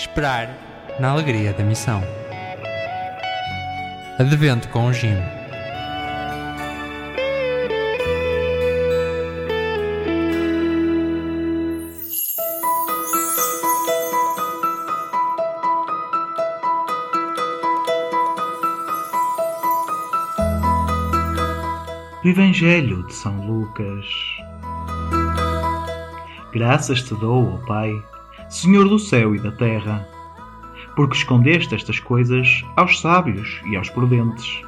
Esperar na alegria da missão. Advento com o Jim. do Evangelho de São Lucas. Graças te dou, ó Pai, Senhor do céu e da terra, porque escondeste estas coisas aos sábios e aos prudentes,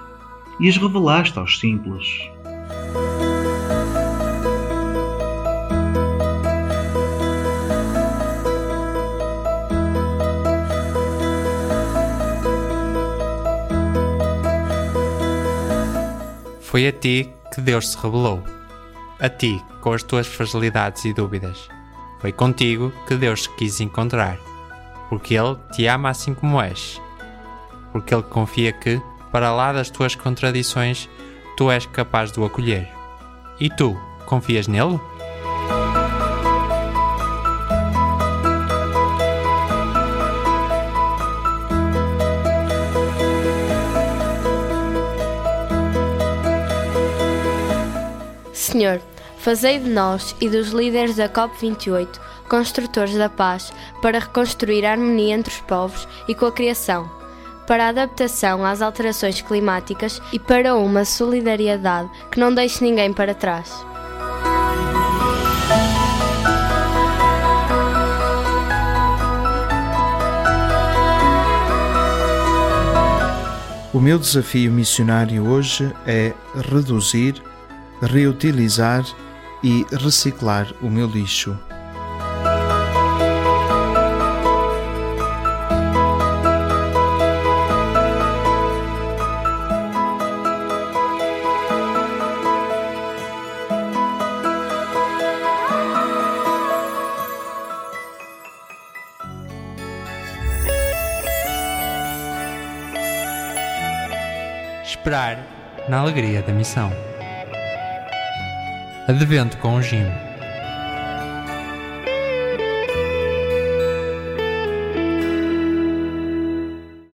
e as revelaste aos simples. Foi a ti que Deus se revelou. A ti, com as tuas fragilidades e dúvidas. Foi contigo que Deus quis encontrar. Porque Ele te ama assim como és. Porque Ele confia que, para lá das tuas contradições, tu és capaz de o acolher. E tu, confias nele? Senhor, fazei de nós e dos líderes da COP28 construtores da paz para reconstruir a harmonia entre os povos e com a criação, para a adaptação às alterações climáticas e para uma solidariedade que não deixe ninguém para trás. O meu desafio missionário hoje é reduzir, reutilizar e reciclar o meu lixo. Esperar na alegria da missão. Advento com o Jim.